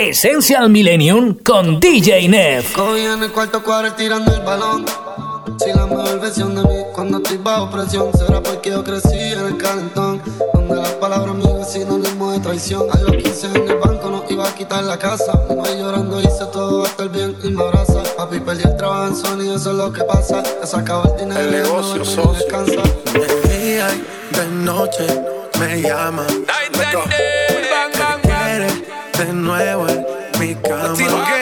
Essential Millennium con DJ Nev. Hoy en el cuarto cuadro tirando el balón. Si la mejor versión de mí cuando estoy bajo presión será porque yo crecí en el calentón. Donde las palabras mías no le de traición. A los 15 en el banco no iba a quitar la casa. Voy llorando hice todo va a estar bien y me abraza. Papi perdí el trabajo en Sony, eso es lo que pasa. Se sacado el dinero. El negocio, no socio. Descansa. De día y de noche me llama. Me de nuevo en mi cama.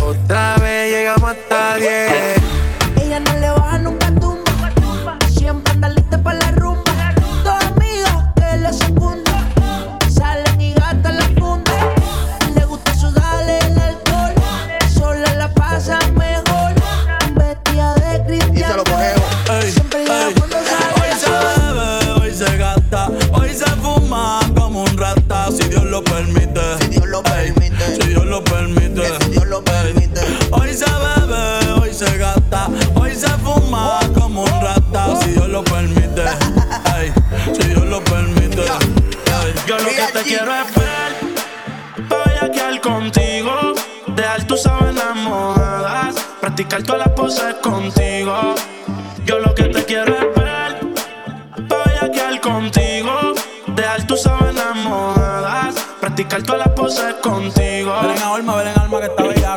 Otra vez llegamos hasta 10. Tus sábanas mojadas, practicar todas las poses contigo. Yo lo que te quiero es ver, voy a quedar contigo, dejar tus sábanas mojadas, practicar todas las poses contigo. Ven en alma, ven en alma que está bella.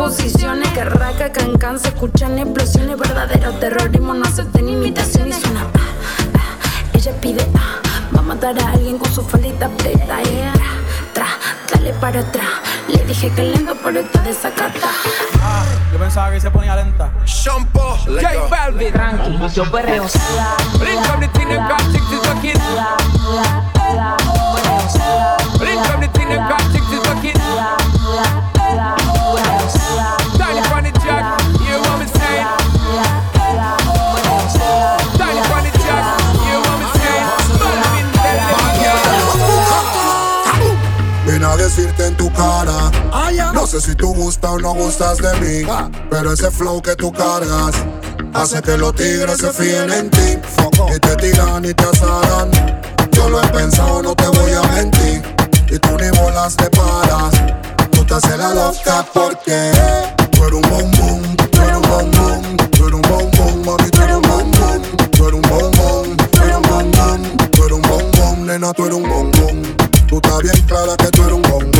Pa' suposiciones. Que raca, can, se escuchan explosiones. Verdadero terrorismo, no acepten imitación y suena. Ah, ah. Ella pide, va a matar a alguien con su faldita preta. Yeah dale para atrás. Le dije que lento, pero está desacata. Ah, yo pensaba que se ponía lenta. Shampoo, J Balvin. Tranqui, yo perreo. Brinca, me tiene sé si tú gustas o no gustas de mí. Pero ese flow que tú cargas hace que los tigres se fíen en ti. Y te tiran y te asaran. Yo lo he pensado, no te voy a mentir. Y tú ni bolas te paras. Tú te haces la loca porque tú eres un bombón, tú eres un bombón, tú eres un bombón, mami, tú eres un bombón, tú eres un bombón, tú eres un bombón, tú eres un bombón, nena, tú eres un bombón. Tú estás bien clara que tú eres un bombón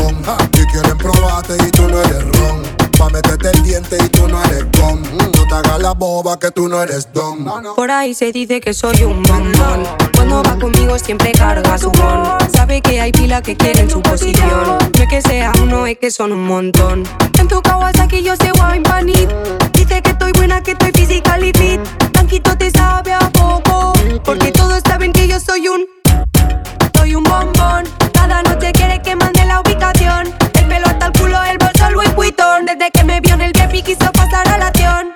mate y tú no eres ron. Pa' meterte el diente y tú no eres con. No te hagas la boba que tú no eres don. Por ahí se dice que soy un mandón. Cuando va conmigo siempre carga su bon. Sabe que hay pila que quieren su posición. No es que sea uno, es que son un montón. En tu Kawasaki yo sé wine panit. Dice que estoy buena, que estoy physically fit. Tanquito te sabe a poco. Porque todos saben que yo soy un. Soy un bombón. Cada noche quiso pasar a la acción.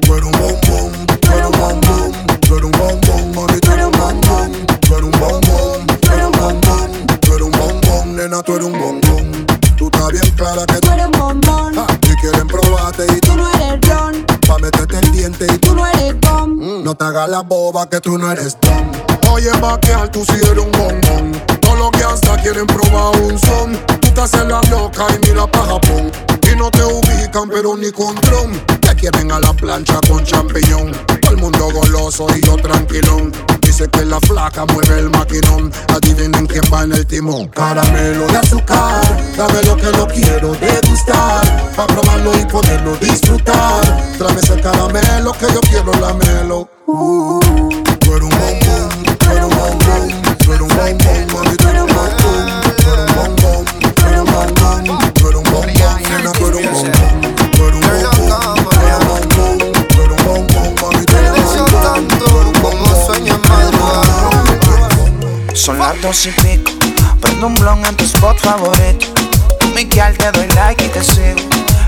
Tú eres un bombón, tú eres un bombón, tú eres un bombón, mami, tú eres un bombón, tú eres un bombón, tú eres un bombón, tú eres un bombón, nena, tú eres un bombón. Tú estás bien clara que Tú eres un bombón. Ah, y quieren probarte y tú no eres John. pa' meterte el diente y tú no eres Tom. no te hagas la boba que tú no eres Tom. Oye, vaquear, tú sí eres un bombón. Todos los que hasta quieren probar un son. Tú te haces la loca y mira pa' Japón. Y no te ubican, pero ni con dron. Te quieren a la plancha con champiñón. Todo el mundo goloso y yo tranquilón. Dice que la flaca mueve el maquinón. Adivinen quién va en el timón. Caramelo de azúcar. Dame lo que lo quiero degustar. Pa' probarlo y poderlo disfrutar. Tráeme ese caramelo que yo quiero lamelo. Uh, un bombón, tú eres un bombón, tú eres un bombón, dos y pico. Prendo un blon en tu spot favorito. Miguel, te doy like y te sigo.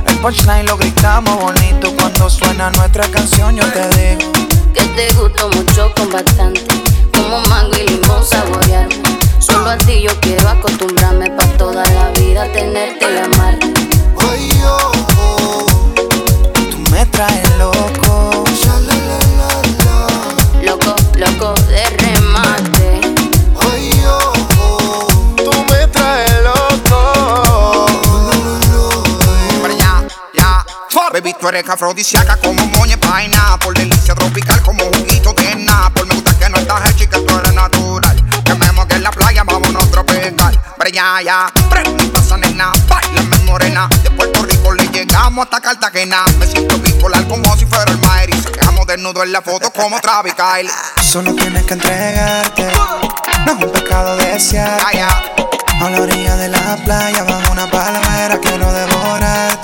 El punchline lo gritamos bonito. Cuando suena nuestra canción, yo te digo. Que te gusto mucho con bastante. Como mango y limón saborearme. Solo a ti yo quiero acostumbrarme pa' toda la vida tenerte y amarte. Ay, oh, oh. Tú me traes. Loco, tú eres afrodisíaca como moña paina. Por delicia tropical como juguito de Napol. Me gusta que no estás hecha y que tú eres natural. Que me moque en la playa, vámonos tropical. Pero ya, ya. Pasa nena, bailame morena. De Puerto Rico le llegamos hasta Cartagena. Me siento bipolar como si fuera el Mayri. Se quedamos desnudos en la foto como Travis Kyle. Solo tienes que entregarte. No es un pecado desear. Ya. A la orilla de la playa, bajo una palmera, quiero devorarte.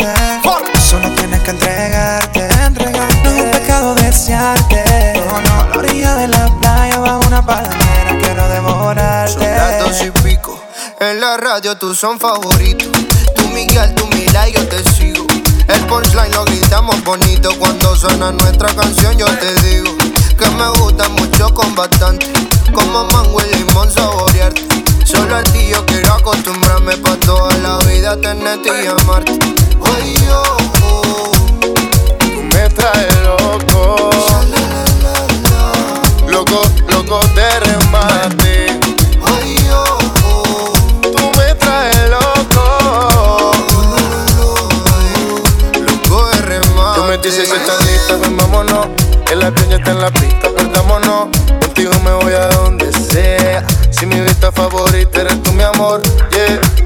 Que entregarte. No es un pecado desearte. No, no, a la orilla de la playa, bajo una palmera, quiero devorarte. Son las dos y pico. En la radio tú son favoritos. Tú Miguel, tú Mila y yo te sigo. El punchline lo gritamos bonito. Cuando suena nuestra canción yo te digo. Que me gusta mucho con bastante. Como mango y limón saborearte. Solo a ti yo quiero acostumbrarme pa' toda la vida tenerte y amarte. Oh, oh. Traes loco. Loco, loco de remate. Tú me traes loco. Loco de remate. Tú me dices que estás lista, ven vámonos. El avión ya está en la pista, perdámonos. Contigo me voy a donde sea. Si mi vista favorita eres tú, mi amor, yeah.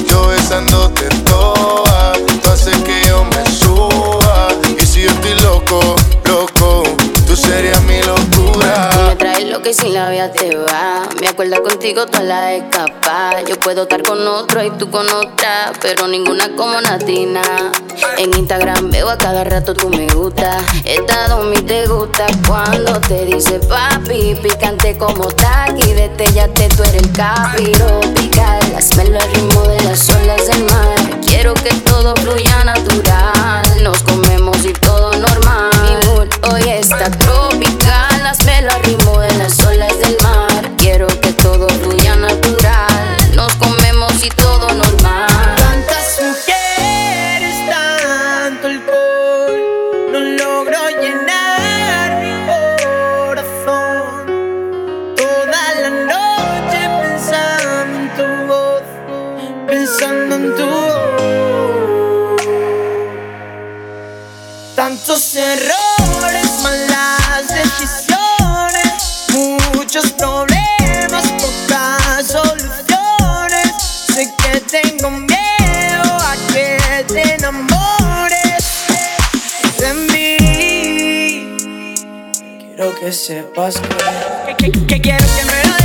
Yo besándote toa, tú haces que yo me suba. Y si yo estoy loco, loco, tú serías mi locura. Me traes lo que sin la vida te va. Me acuerdo contigo toda la escapa. Yo puedo estar con otro y tú con otra, pero ninguna como Natina. En Instagram veo a cada rato tú me gusta. Esta mi te gusta cuando te dice papi. Picante como taqui, detellate, tú eres el capi. Tropical, hazmelo al ritmo de las olas del mar. Quiero que todo fluya natural. Nos comemos y todo normal. Mi mood hoy está tropical apenas me la arrimo en las olas del mar. Quiero que todo fluya natural. Nos comemos y todo normal. Tantas mujeres, tanto alcohol. No logro llenar mi corazón. Toda la noche pensando en tu voz. Pensando en tu voz. Tantos errores. quiero que sepas que.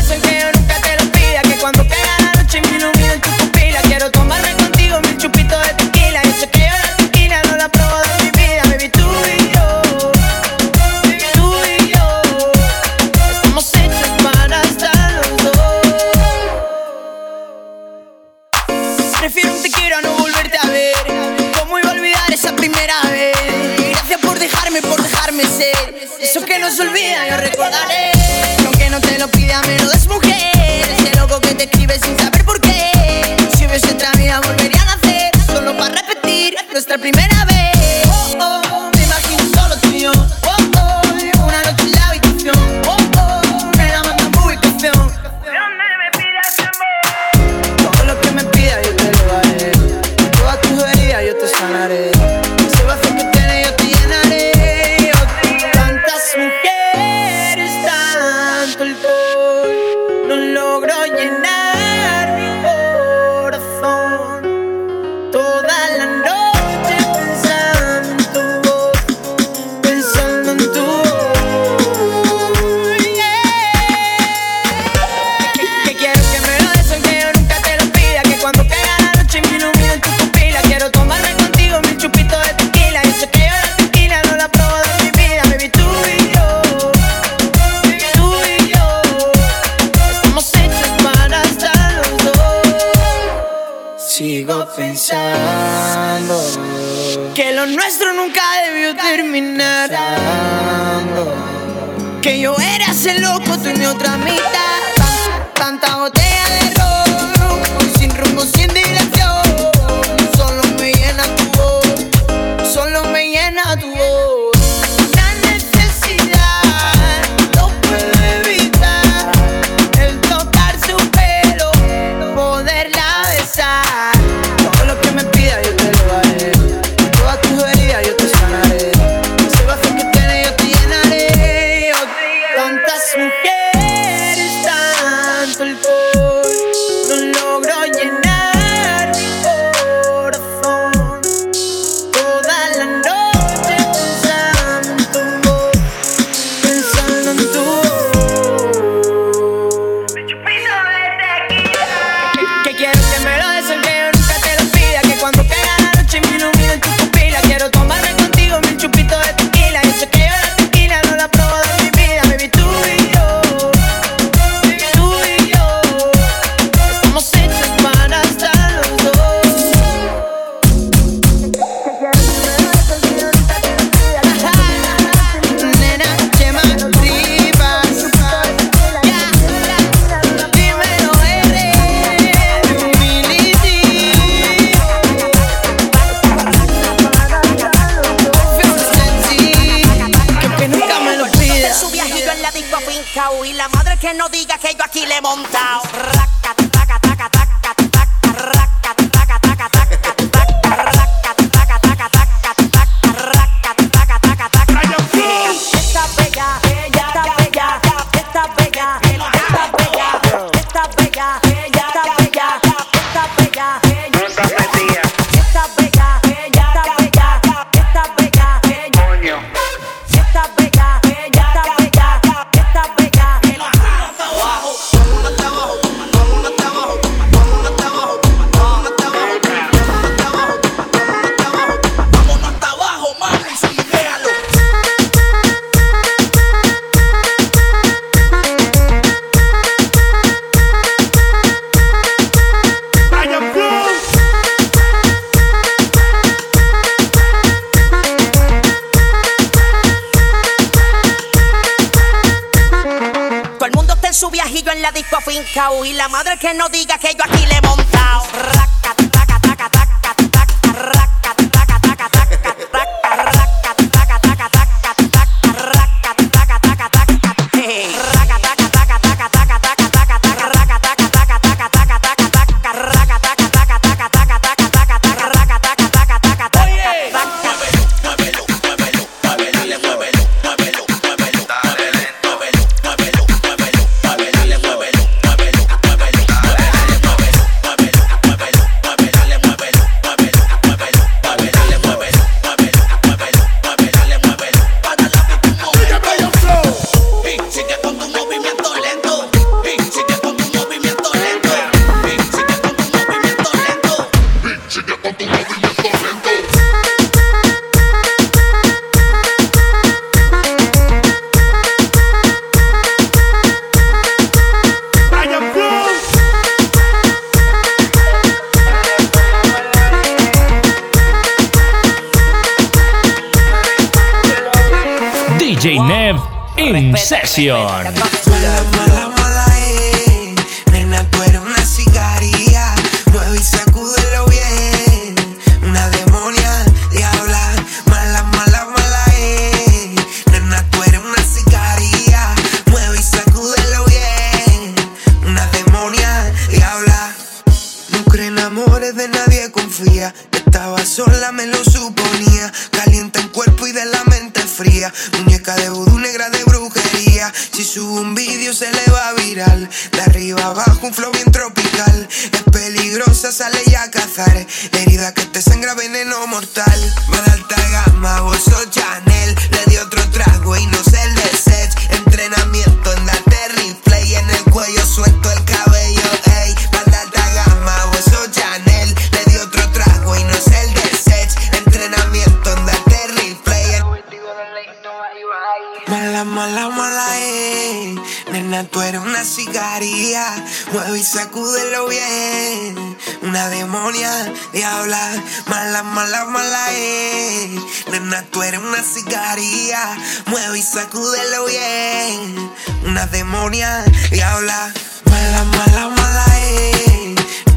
Mala, eh. Nena, tú eres una sicaria. Mueve y sacúdelo bien. Una demonia, diabla. Mala, mala, mala, eh.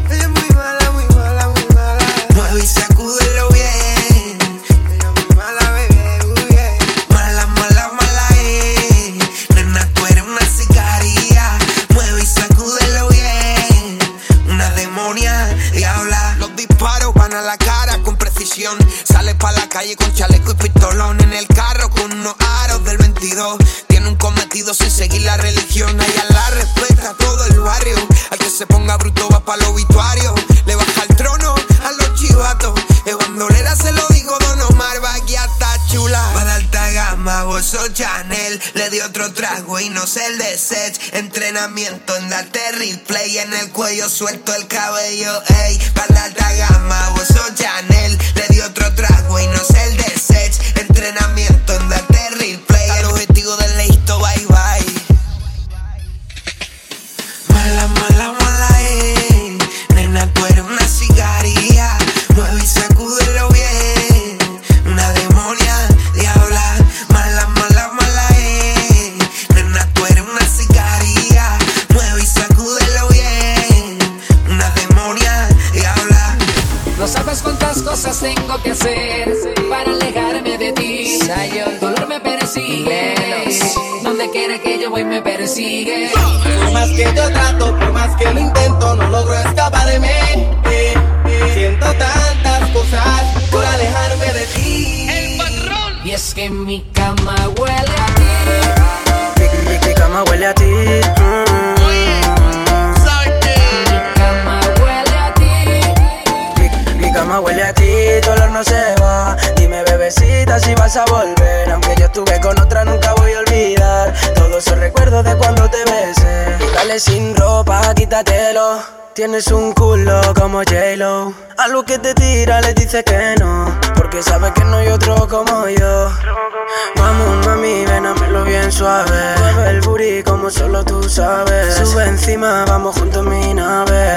Es muy mala, muy mala, muy mala. Mueve y sacúdelo bien. Calle con chaleco y pistolón. En el carro con unos aros del 22. Tiene un cometido sin seguir la religión. Ella la respeta todo el barrio. Al que se ponga bruto va pa' los obituarios. Bolso Chanel. Le di otro trago y no sé el de. Entrenamiento en darte replay. En el cuello suelto el cabello, ey. Va de alta gama, bolso Chanel. Le di otro trago y no sé el de. Entrenamiento en darte replay. El objetivo del listo, bye bye. Mala, mala, mala, eh. Nena, tú eres una sicaria. Mueve y cosas tengo que hacer para alejarme de ti. El dolor me persigue. Donde quiera que yo voy me persigue. Por más que yo trato, por más que lo intento, no logro escapar de mí. Eh, eh. Siento tantas cosas por alejarme de ti. El patrón. Y es que mi cama huele a ti. Mi, mi- mi cama huele a ti. mm. Cama huele a ti, tu no se va. Dime, bebecita, si vas a volver. Aunque yo estuve con otra, nunca voy a olvidar. Todos esos recuerdos de cuando te besé. Dale sin ropa, quítatelo. Tienes un culo como J-Lo. A lo que te tira le dice que no. Porque sabe que no hay otro como yo. Vamos, mami, ven a lo bien suave. Mueve el booty como solo tú sabes. Sube encima, vamos juntos en mi nave.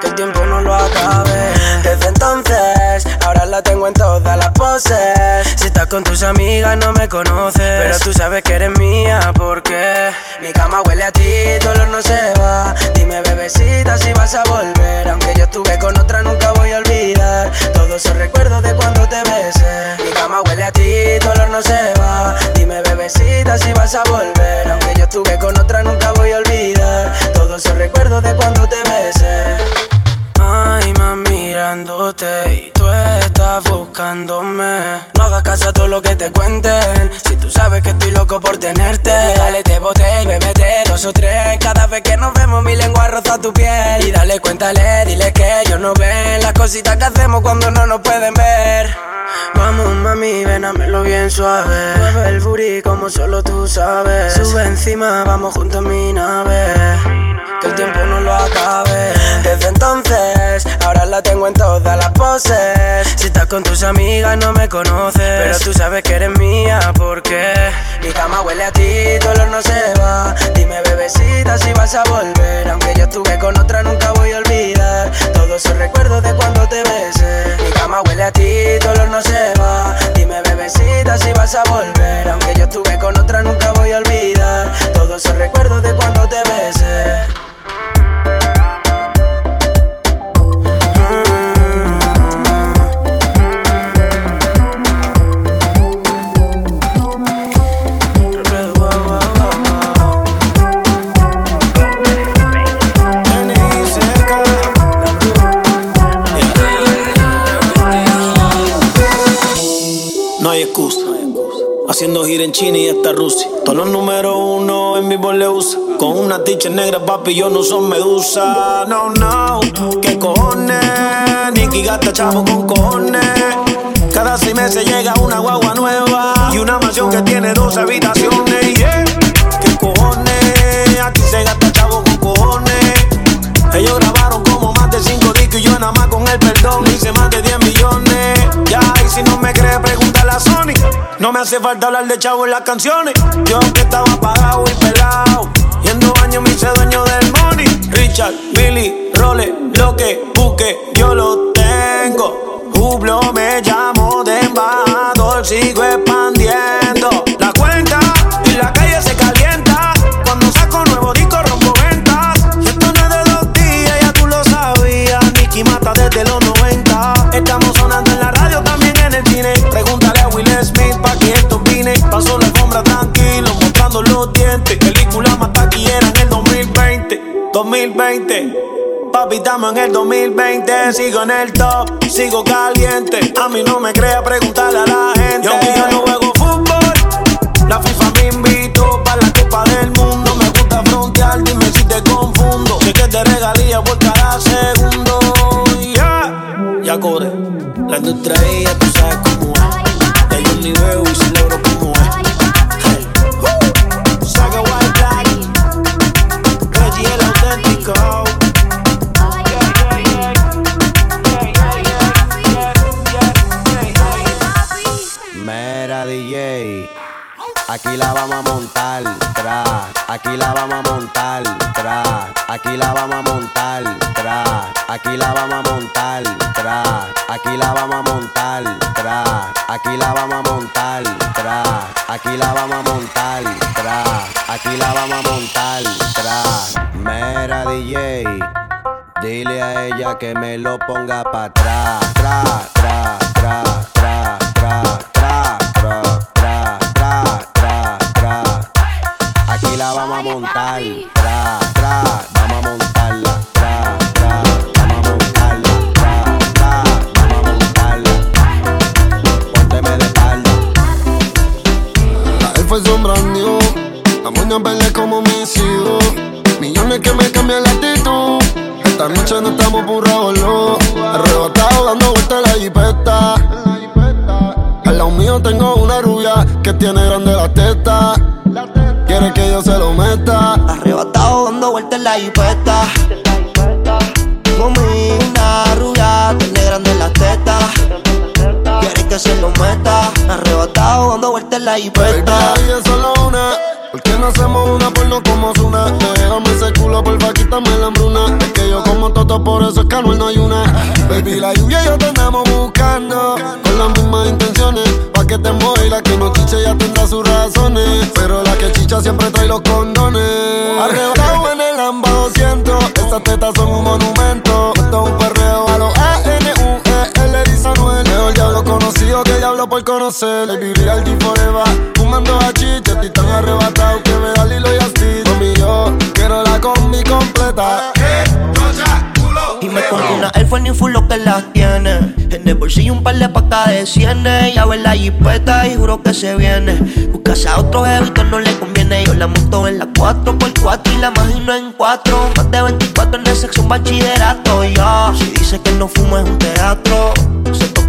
Que el tiempo no lo acabe. Desde entonces, ahora la tengo en todas las poses. Si estás con tus amigas, no me conoces. Pero tú sabes que eres mía, porque mi cama huele a ti, tu olor no se va. Dime, bebecita, si vas a volver. Aunque yo estuve con otra, nunca voy a olvidar. Todos esos recuerdos de cuando te besé. Mi cama huele a ti, tu olor no se va. Dime, bebecita, si vas a volver. Aunque yo estuve con otra, nunca voy a olvidar. Todos esos recuerdos de cuando te besé. Ay, más mirándote y tú estás buscándome. No hagas caso a todo lo que te cuenten. Si tú sabes que estoy loco por tenerte, dale te boté y bebete dos o tres. Cada vez que nos vemos, mi lengua roza tu piel. Y dale, cuéntale, dile que ellos no ven las cositas que hacemos cuando no nos pueden ver. Vamos, mami, ven a lo bien suave. Mueve el booty como solo tú sabes. Sube encima, vamos juntos en mi nave. Que el tiempo no lo acabe. Desde entonces, ahora la tengo en todas las poses. Si estás con tus amigas, no me conoces. Pero tú sabes que eres mía, porque mi cama huele a ti, tu olor no se va. Dime, bebecita, si vas a volver. Aunque yo estuve con otra, nunca voy a olvidar. Todos esos recuerdos de cuando te besé. Mi cama huele a ti, tu olor no se va. Dime, bebecita si vas a volver. Aunque yo estuve con otra, nunca voy a olvidar. Todos esos recuerdos de cuando te besé. Haciendo gira en China y hasta Rusia. Todos los números uno en vivo le usa. Con una ticha negra, papi, yo no son medusa. No, no, ¿qué cojones? Nicky gasta chavo con cojones. Cada seis meses llega una guagua nueva. Y una mansión que tiene dos habitaciones. Yeah. ¿Qué cojones? Aquí se gasta chavo con cojones. Ellos grabaron como más de cinco discos y yo nada más con el perdón hice más de 10 millones. Ya, y si no me crees, pregúntale a Sony. No me hace falta hablar de chavo en las canciones. Yo que estaba apagado y pelado. Y en dos años me hice dueño del money. Richard, Billy, Role, lo que busque, yo lo tengo. Jublo me llamo de embajador, sigo expandiendo 2020. Papi, estamos en el 2020. Sigo en el top, sigo caliente. A mí no me crea preguntarle a la gente. Yo yo no juego fútbol. La FIFA me invitó para la Copa del Mundo. Me gusta frontear, dime si te confundo. Sé que te regalía por cada segundo. Yeah. Ya cobré. La industria ya tú sabes cómo es. Ya yo ni veo y aquí la vamos a montar, tra. Aquí la vamos a montar, tra. Aquí la vamos a montar, tra. Aquí la vamos a montar, tra. Aquí la vamos a montar, tra. Aquí la vamos a montar, tra. Aquí la vamos a montar, tra. Aquí la vamos a montar, tra. Mera DJ, dile a ella que me lo ponga pa' atrás, tra, diablo por conocer. Baby, real forever. Fumando a chicha, estoy tan arrebatado que me da Lilo y así. Mami, yo quiero la combi completa. Y me compré una Air Force Full lo que las tiene. En el bolsillo un par de pacas de cienes. Ya ver la jipeta y juro que se viene. Buscase a otro jevito no le conviene. Yo la monto en la 4x4 y la imagino en 4. Más de 24 en el sexo, un bachillerato. Ya, si dice que no fumo es un teatro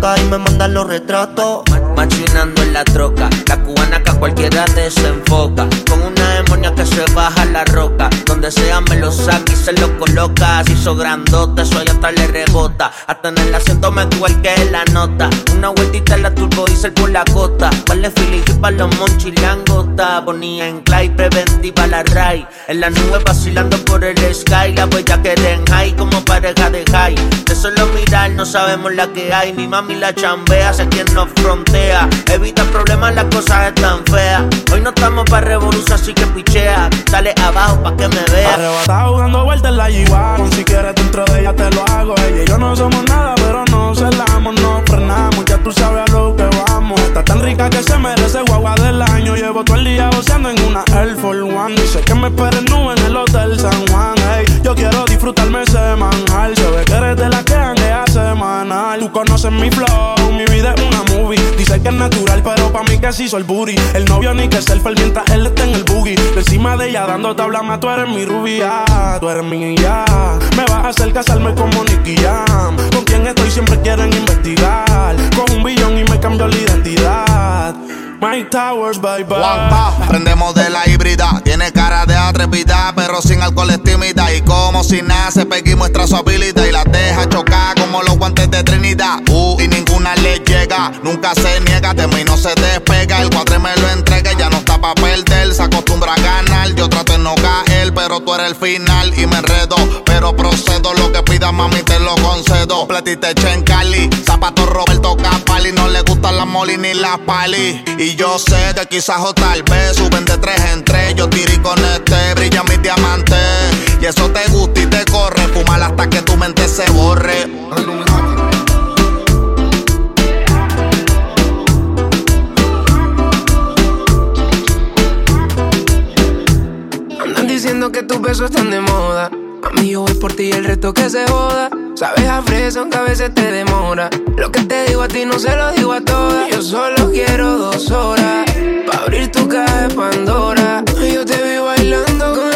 y me manda los retratos. Machinando en la troca, la cubana que a cualquiera desenfoca. Con una demonia que se baja la roca. Donde sea me lo saca y se lo coloca. Si hizo grandote, eso ya hasta le rebota. Hasta en el asiento me que la nota. Una vueltita en la turbo diesel por la costa. Vale Philly para los monchis langota. Ponía en clay, preventiva la ray. En la nube vacilando por el sky. La huella que den high como pareja de high. De solo mirar no sabemos la que hay. Mi mami la chambea, sé quien nos frontea. Evita problemas, las cosas están feas. Hoy no estamos para revolución, así que pichea. Sale abajo pa' que me vea. Arrebatado dando vueltas en la G-Wagon. Si quieres dentro de ella te lo hago. Ella y yo no somos nada, pero no celamos, no frenamos. Ya tú sabes a lo que vamos. Está tan rica que se merece guagua del año. Llevo todo el día goceando en una Air Force One. Dice que me esperen en el Hotel San Juan. Hey, yo quiero disfrutarme semanal. Se ve que eres de la que a semanal. Tú conoces mi flow, mi vida es una movie. Dice que es natural, pero pa' mí que hizo el booty. El novio ni que selfie mientras él está en el boogie. encima de ella dando tabla más, tú eres mi rubia. Tú eres mi ya. Me vas a hacer casarme como Nicky Jam. Con quien estoy siempre quieren investigar. Con un billón y me cambio la identidad. My Towers, bye bye. prendemos de la híbrida. Tiene cara de atrevida, pero sin alcohol es tímida. Y como si nace, Peggy muestra su habilidad y la deja chocar como los guantes de Trinidad. Uh, y ninguna le llega, nunca se niega, de mí no se despega. El cuadre me lo entrega, ya no está pa' perder. Se acostumbra a ganar, yo trato de no caer, pero tú eres el final y me enredo. Pero procedo, lo que pida mami te lo concedo. Platite en Cali, zapato Roberto Capali, no le gustan las moli ni las pali. Y yo sé que quizás o tal vez suben de tres en tres. Yo tiré con este, brilla mi diamante. Y eso te gusta y te corre. Fumar hasta que tu mente se borre. Diciendo que tus besos están de moda. A mí yo voy por ti y el resto que se joda. Sabes a fresa aunque a veces te demora. Lo que te digo a ti no se lo digo a todas. Yo solo quiero dos horas. Pa' abrir tu caja de Pandora. Yo te vi bailando con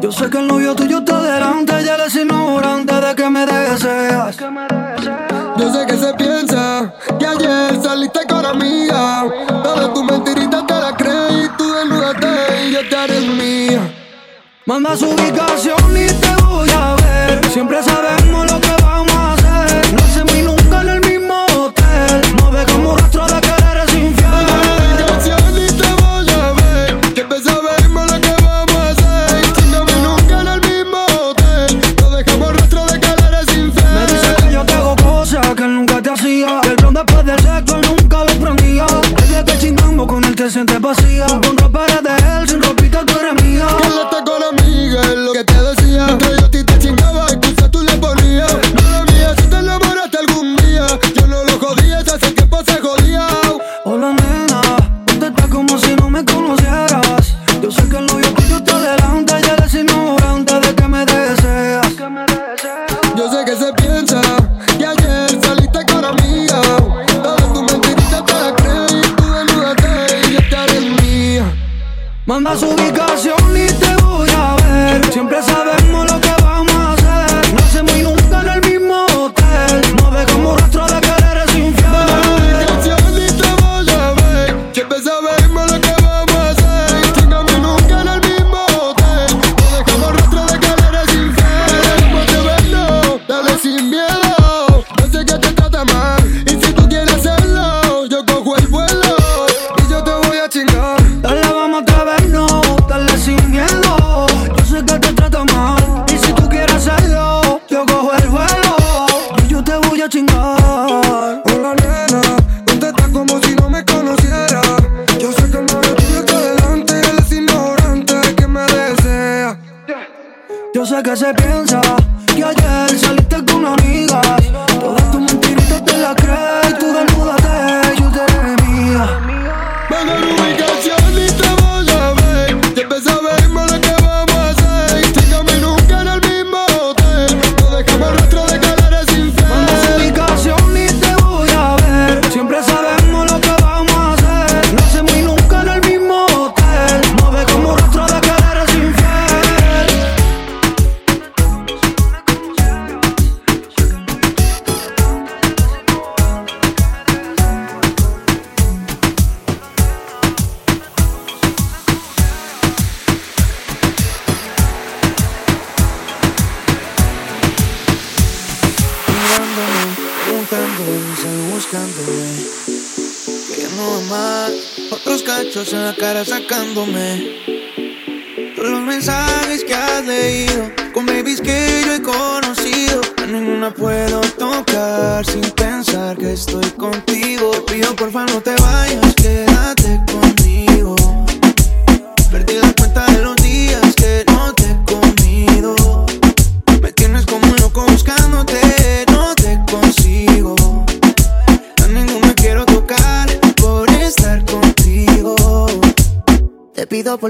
Yo sé que el novio tuyo está delante, ya eres ignorante de que me deseas. Yo sé que se piensa que ayer saliste con amiga. Todas tus mentiritas te las creí, tú desnúdate y yo te haré mía. Manda su ubicación y te voy a ver. Siempre sabemos lo que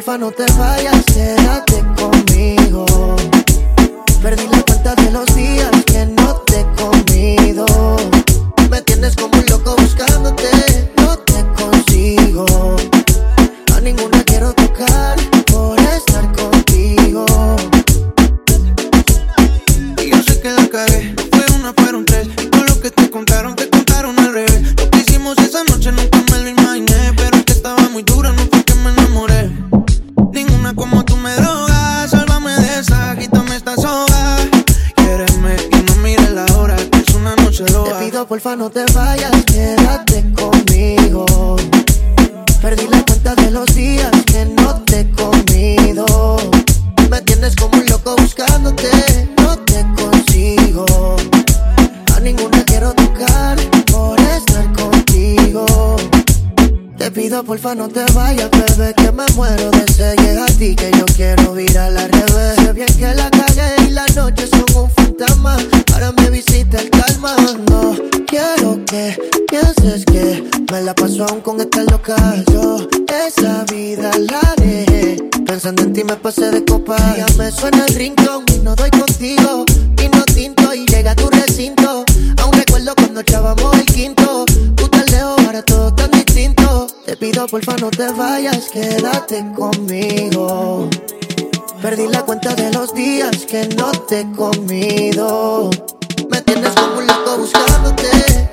huérfano te Porfa no te vayas, bebé, que me muero de sed a ti que yo quiero virar al revés. Sé bien que la calle y la noche son un fantasma, ahora me visita el calma. No quiero que pienses que me la paso aún con esta loca. Yo esa vida la dejé, pensando en ti me pasé de copa. Ya me suena el rincón y no doy contigo, y no tinto y llega a tu recinto. Aún recuerdo cuando echábamos el quinto, tú tan lejos, ahora todo tan distinto. Te pido porfa no te vayas, quédate conmigo. Perdí la cuenta de los días que no te he comido. Me tienes como un loco buscándote.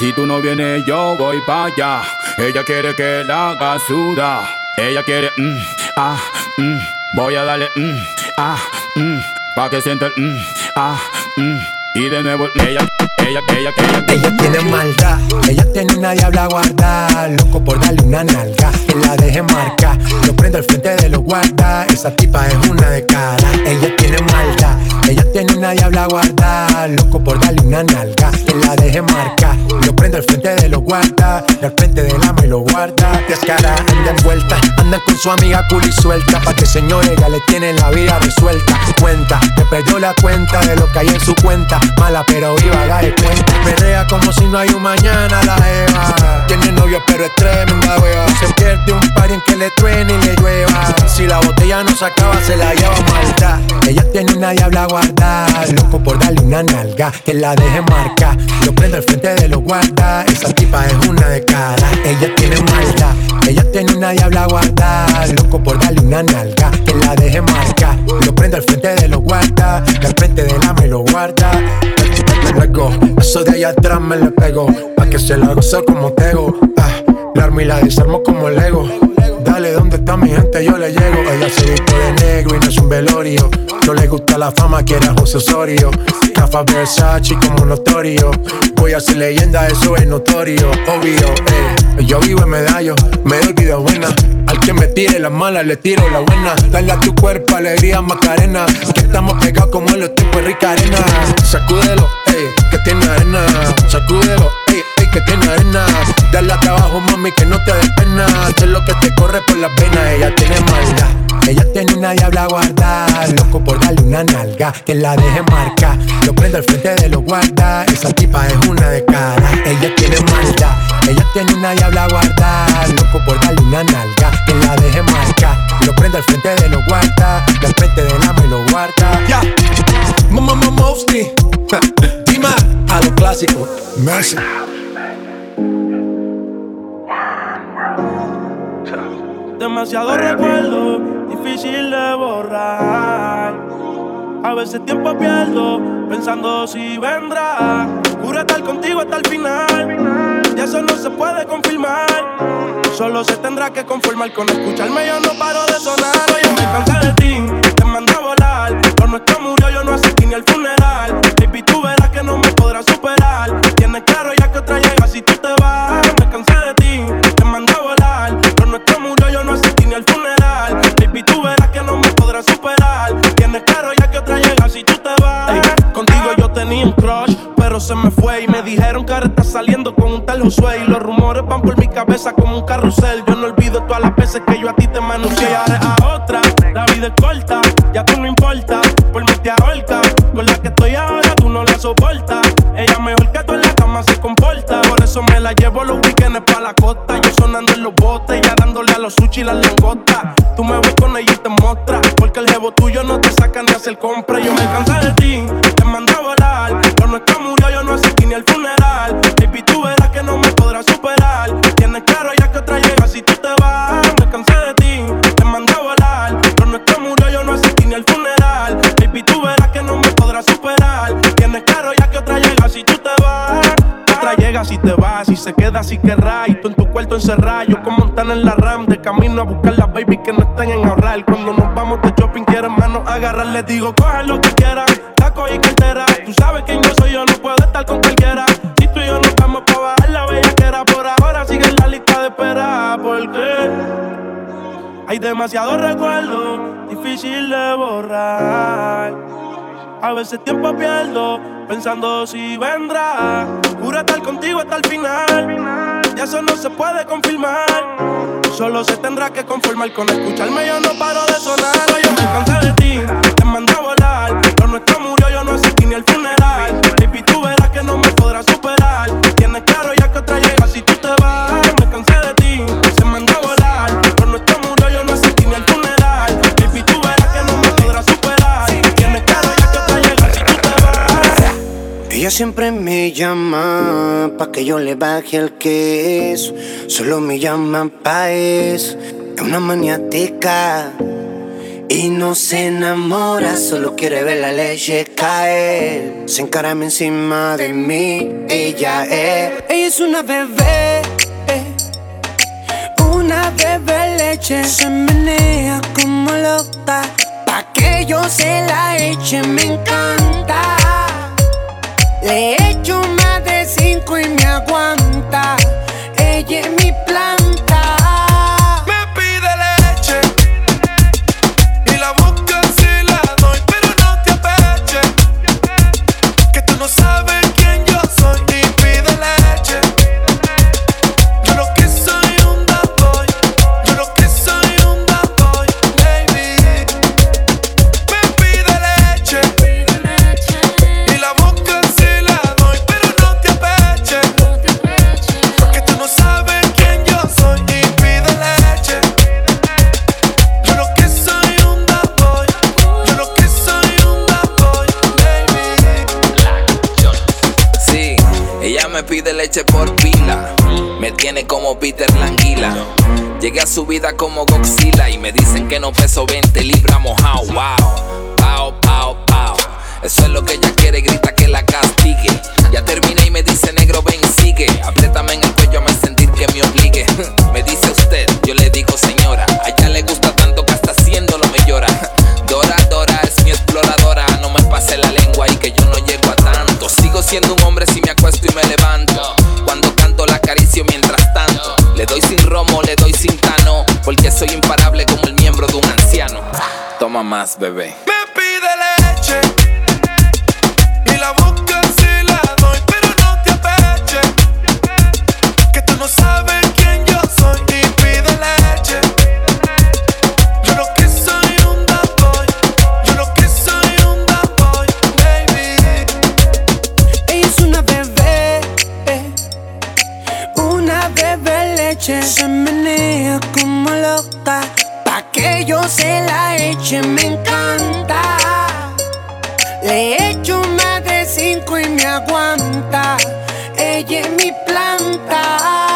Si tú no vienes, yo voy pa' allá. Ella quiere que la haga suda. Ella quiere, mm, ah, mm. Voy a darle, mm, ah, mm. Pa' que sienta el, mm, ah, mm. Y de nuevo, ella, ella, ella, ella, Ella tiene maldad, ella tiene una diabla guarda, loco por darle una nalga, que la deje marca, lo prendo al frente de los guarda, esa tipa es una de cara, ella tiene maldad, ella tiene una diabla guarda, loco por darle una nalga, que la deje marca, lo prendo al frente de los guarda, al frente del ama y lo guarda, descara, anda envuelta, anda con su amiga cool suelta, pa' que señor ella le tiene la vida resuelta, cuenta, te perdió la cuenta de lo que hay en su cuenta, mala pero viva, la de cuenta, perrea como si no hay un mañana la Eva, tiene novio pero es tremenda se pierde un par en que le truene y le llueva, si la botella no se acaba se la lleva ella tiene una diabla guarda, loco por darle una nalga, que la deje marca, lo prendo al frente de los guarda, esa tipa es una de cara, ella tiene maldad, ella tiene una diabla guarda, loco por darle una nalga, que la deje marca, lo prendo al frente de los guarda, y al frente del ama y lo guarda, luego, eso de allá atrás me le pego, pa' que se la goce como tego, ah, la armo y la desarmo como Lego. Dale, ¿dónde está mi gente? Yo le llego. Ella se viste de negro y no es un velorio. No le gusta la fama, quiere a José Osorio. Rafa Versace como notorio. Voy a ser leyenda, eso es notorio. Obvio, eh. Yo vivo en medallo, me doy vida buena. Al que me tire la mala, le tiro la buena. Dale a tu cuerpo alegría, Macarena. Que estamos pegados como en los tiempos de rica arena. Sacúdelo, ey, que tiene arena. Sacúdelo, ey, ey, que tiene arena. Dale a trabajo, mami, que no te des pena. Sé lo que te corre por las venas, ella tiene maldad. Ella tiene una diabla guarda, loco por darle una nalga, que la deje marca. Lo prendo al frente de los guarda, esa tipa es una de cara. Ella tiene maldad, ella tiene una diabla guarda, loco por darle una nalga, que la deje marca. Lo prendo al frente de los guarda, y al frente del ama y lo guarda. Ya, mamá, mamá, mostly. Dima, a lo clásico. Mercy. Demasiado recuerdo, difícil de borrar. A veces tiempo pierdo, pensando si vendrá. Juro estar contigo hasta el final. Y eso no se puede confirmar. Solo se tendrá que conformar con escucharme. Yo no paro de sonar. Oye, me cansé de ti, te mandé a volar. Lo nuestro murió, yo no asistí ni al funeral. Baby, tú verás que no me podrás superar. Tienes claro ya que otra llega si tú te vas. Me cansé de ti, se me fue y me dijeron que ahora estás saliendo con un tal Josué. Y los rumores van por mi cabeza como un carrusel. Yo no olvido todas las veces que yo a ti te manuncié. Y ahora a otra, la vida es corta, ya tú no importa. Por mí te ahorca, con la que estoy ahora tú no la soportas. Ella mejor que tú en la cama se comporta. Por eso me la llevo los weekends pa' la costa. Yo sonando en los botes, ya dándole a los sushi y las. Tú me ves con ella y te mostras. Porque el jevo tuyo no te sacan de hacer compra. Yo me cansé de ti, te mandé si se queda si querrá. Y tú en tu cuarto encerrado, yo como montan en la RAM. De camino a buscar las baby que no estén en ahorrar. Cuando nos vamos de shopping, quieren manos agarrar. Les digo, coge lo que quieran, taco y cartera. Tú sabes quién yo soy, yo no puedo estar con cualquiera. Si tú y yo nos vamos pa' bajar la bella que era por ahora, sigue en la lista de espera. Porque hay demasiado recuerdo, difícil de borrar. A veces tiempo pierdo pensando si vendrá. Jura estar contigo hasta el final. Y eso no se puede confirmar. Solo se tendrá que conformar con escucharme. Yo no paro de sonar. Yo me cansé de ti, te mandé a volar. Lo nuestro murió, yo no asistí ni al funeral. Baby, tú verás que no me podrás superar. Tienes claro ya que otra llega si tú te vas. Siempre me llama pa' que yo le baje el queso. Solo me llama pa' eso. Es una maniática. Y no se enamora, solo quiere ver la leche caer. Se encarame encima de mí, ella es. Ella es una bebé, una bebé leche. Se menea como loca, pa' que yo se la eche, me encanta. Le echo más de cinco y me aguanta. Ella es mi planta. Como Peter Languila. Llegué a su vida como Godzilla y me dicen que no peso 20 libras mojado. Wow, pao, pao, pao. Eso es lo que ella quiere, grita que la castigue. Ya terminé y me dice negro, ven, sigue. Apriétame en el cuello, me sentir que me obligue. Me dice usted, yo le digo señora. A ella le gusta tanto que hasta haciéndolo me llora. Dora, Dora es mi exploradora. No me pase la lengua y que yo no llego a tanto. Sigo siendo un hombre si me acuesto y me levanto. Cuando canto la acaricio mientras tanto. Le doy sin romo, le doy sin tano. Porque soy imparable como el miembro de un anciano. Toma más, bebé. Leche. Se menea como loca, pa' que yo se la eche, me encanta. Le echo más de cinco y me aguanta. Ella es mi planta.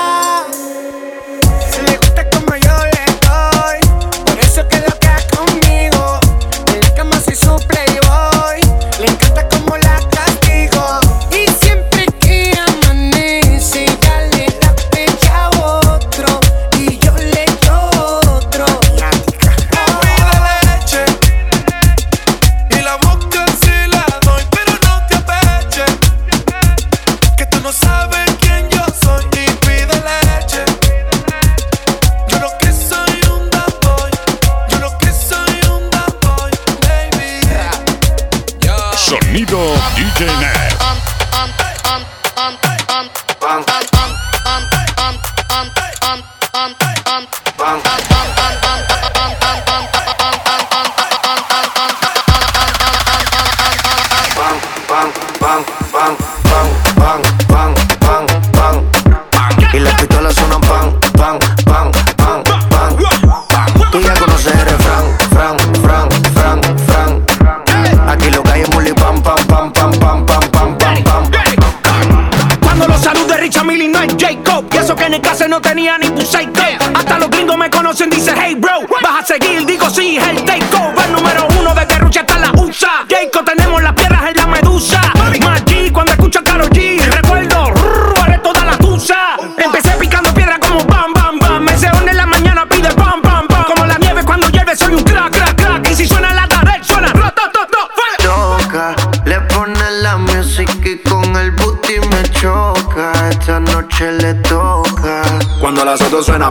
suena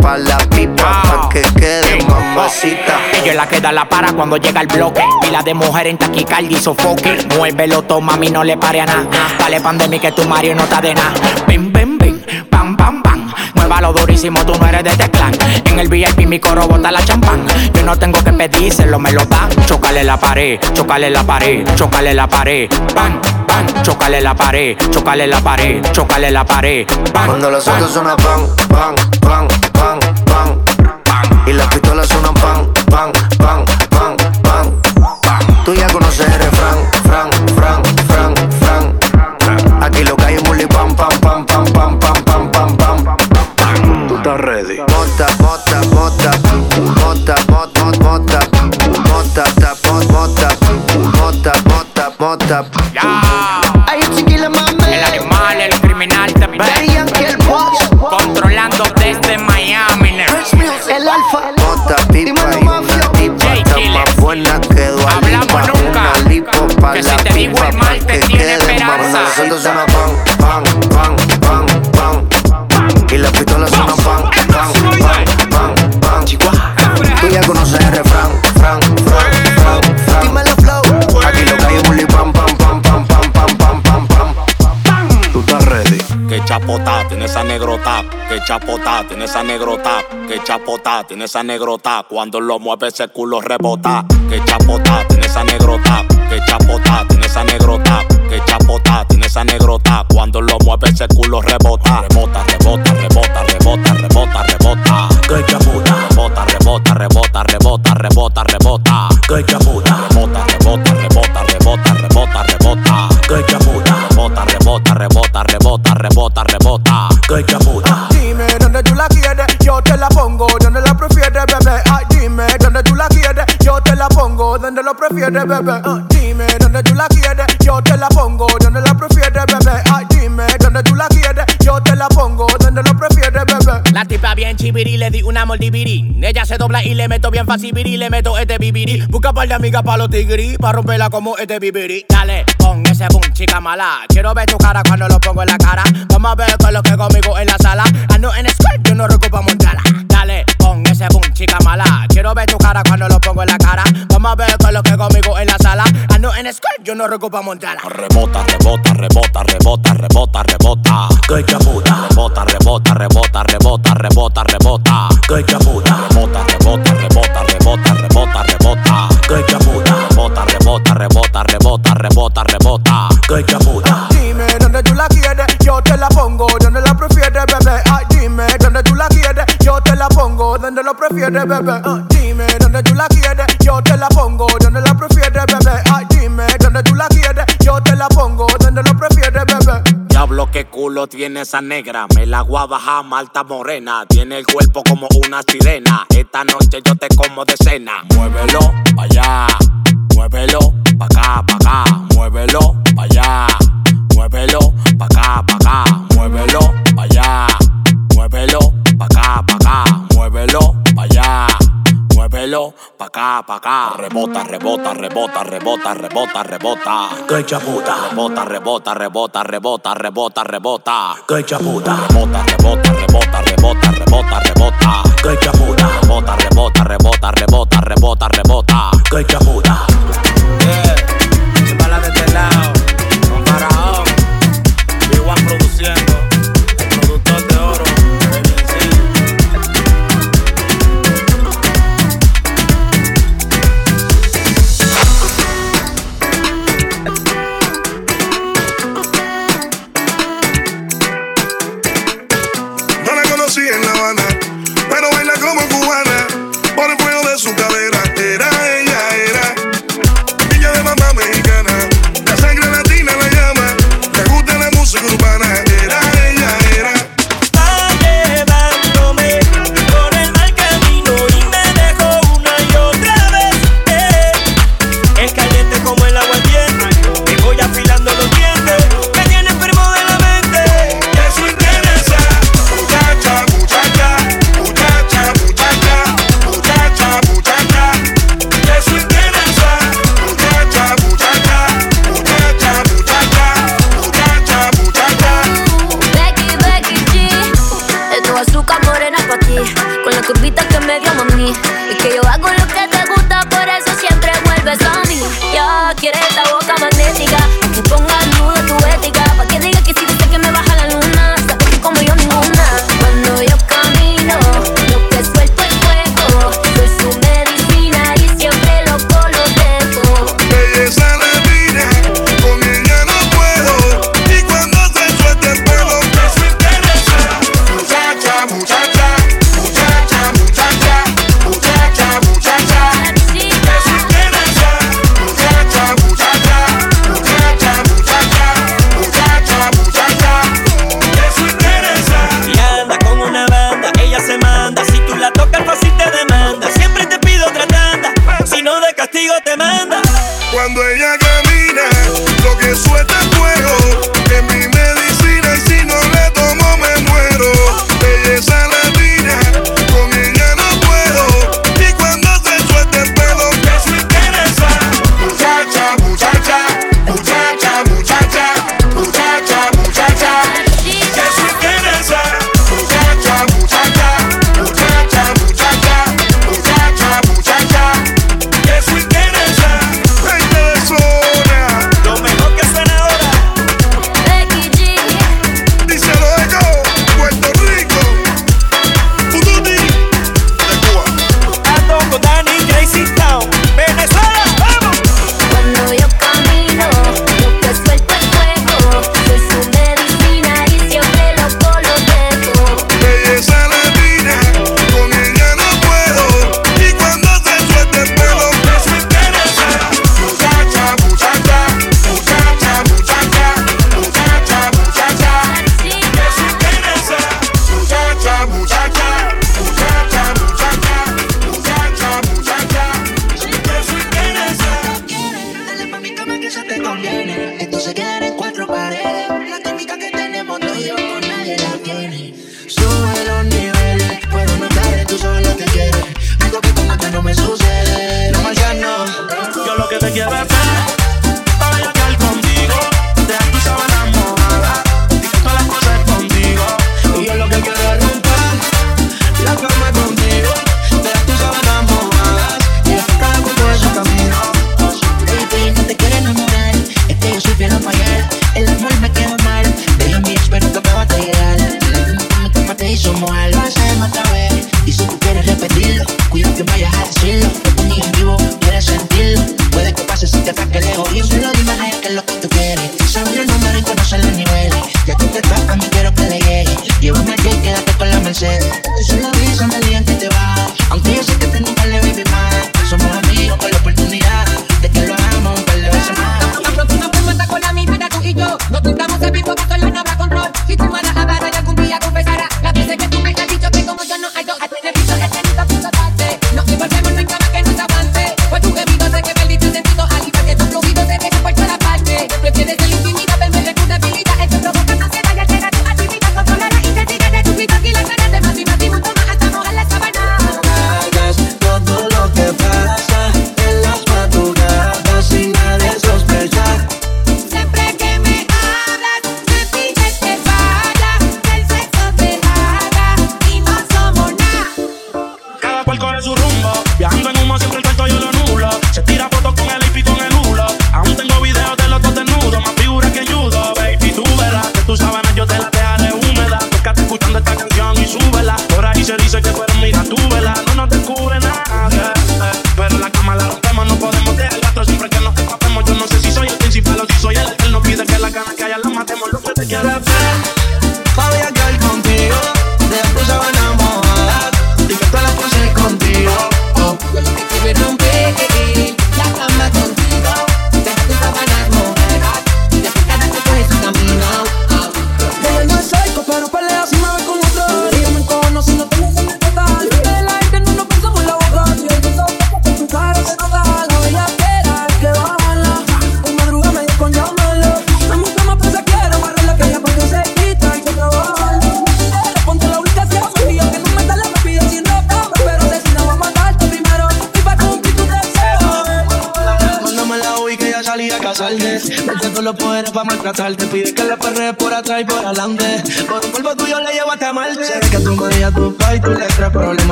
pa' la pipa es la que da la para cuando llega el bloque. Pila de mujer en taquicardia y sofoque. Muévelo, toma, mami, no le pare a nada. Dale pandemia que tu Mario no está de nada. Bim, bim, bim, pam, pam, pam. Muévalo durísimo, tú no eres de este clan. En el VIP mi coro bota la champán. Yo no tengo que pedírselo, me lo dan. Chocale la pared, chocale la pared, chocale la pared. Pan, pan, chocale la pared, chocale la pared, chocale la pared. Cuando los autos suenan pan, pan, pan, Y las pistolas suenan pan, pan, pan, pan, pan, Tú ya conoces el refrán, fran, fran, fran, fran. Aquí lo que hay es bully pam, pam, pam, pam, pam, pam, pam, pam, pam. Tú estás ready. Bota, bota, bota, bota, bota, bota, bota, ta, bot, bota, bota, bota, bota. Siento suena Que chapota tiene esa negrota, que chapota tiene esa negrota, que chapota tiene esa negrota. Cuando lo mueve ese culo rebota. Que chapota tiene esa negrota, que chapota tiene esa negrota, que chapota tiene esa negrota. Cuando lo mueve ese culo rebota. Rebota, rebota, rebota, rebota, rebota, rebota. Que chapota. Rebota, rebota, rebota, rebota, rebota, rebota. Que rebota, rebota, Que chapota. Dime dónde tú la quieres, yo te la pongo donde la prefieres, bebé. Ay, dime dónde tú la quieres, yo te la pongo donde lo prefieres, bebé. Ah, dime dónde tú la quieres, yo te la pongo donde la prefieres, bebé. Ay, dime dónde tú la quieres, yo te la pongo donde lo prefieres, bebé. La tipa bien chibiri, le di una mordibirí. Ella se dobla y le meto bien fácil biri, le meto este bibiri. Busca par de amigas pa' los tigri, pa' romperla como este bibiri. Dale, ese boom, chica mala. Quiero ver tu cara cuando lo pongo en la cara. Vamos a ver qué es lo que conmigo en la sala. Ando en squirt, yo no recupo montarla. Dale, pon ese boom, chica mala. Quiero ver tu cara cuando lo pongo en la cara. Vamos a ver qué es lo que conmigo en la sala. Ando en squirt, yo no recupo montarla. Rebota, rebota, rebota, rebota, rebota, rebota. Que chaputa. Rebota, rebota, rebota, rebota, rebota, rebota. Que chaputa. Rebota, rebota, rebota, rebota, rebota, rebota. Que chaputa. Rebota, rebota, rebota, rebota, rebota, rebota. Que chaputa. Dime dónde tú la quieres, yo te la pongo donde la prefieres, bebé. Ay, dime dónde tú la quieres, yo te la pongo donde lo prefieres, bebé. Ah, dime dónde tú la quieres, yo te la pongo donde la prefieres, bebé. Ay, dime dónde tú la quieres, yo te la pongo donde lo prefieres, bebé. Diablo, qué culo tiene esa negra. Me la voy a bajar, malta morena. Tiene el cuerpo como una sirena. Esta noche yo te como de cena. Muévelo allá. Muévelo pa' acá, pa' acá. Muévelo pa' allá. Muévelo pa' acá, pa' acá. Muévelo pa' allá. Muévelo pa' acá, pa' acá. Muévelo pa' allá. Muévelo pa' acá, pa' acá. Rebota, rebota, rebota, rebota, rebota, rebota. Que chaputa. Rebota, rebota, rebota, rebota, rebota, rebota. Que chaputa. Rebota, rebota, rebota, rebota, rebota, rebota. Que chaputa. Rebota, rebota, rebota, rebota, rebota, rebota. Que chaputa. loud.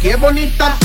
Qué bonita.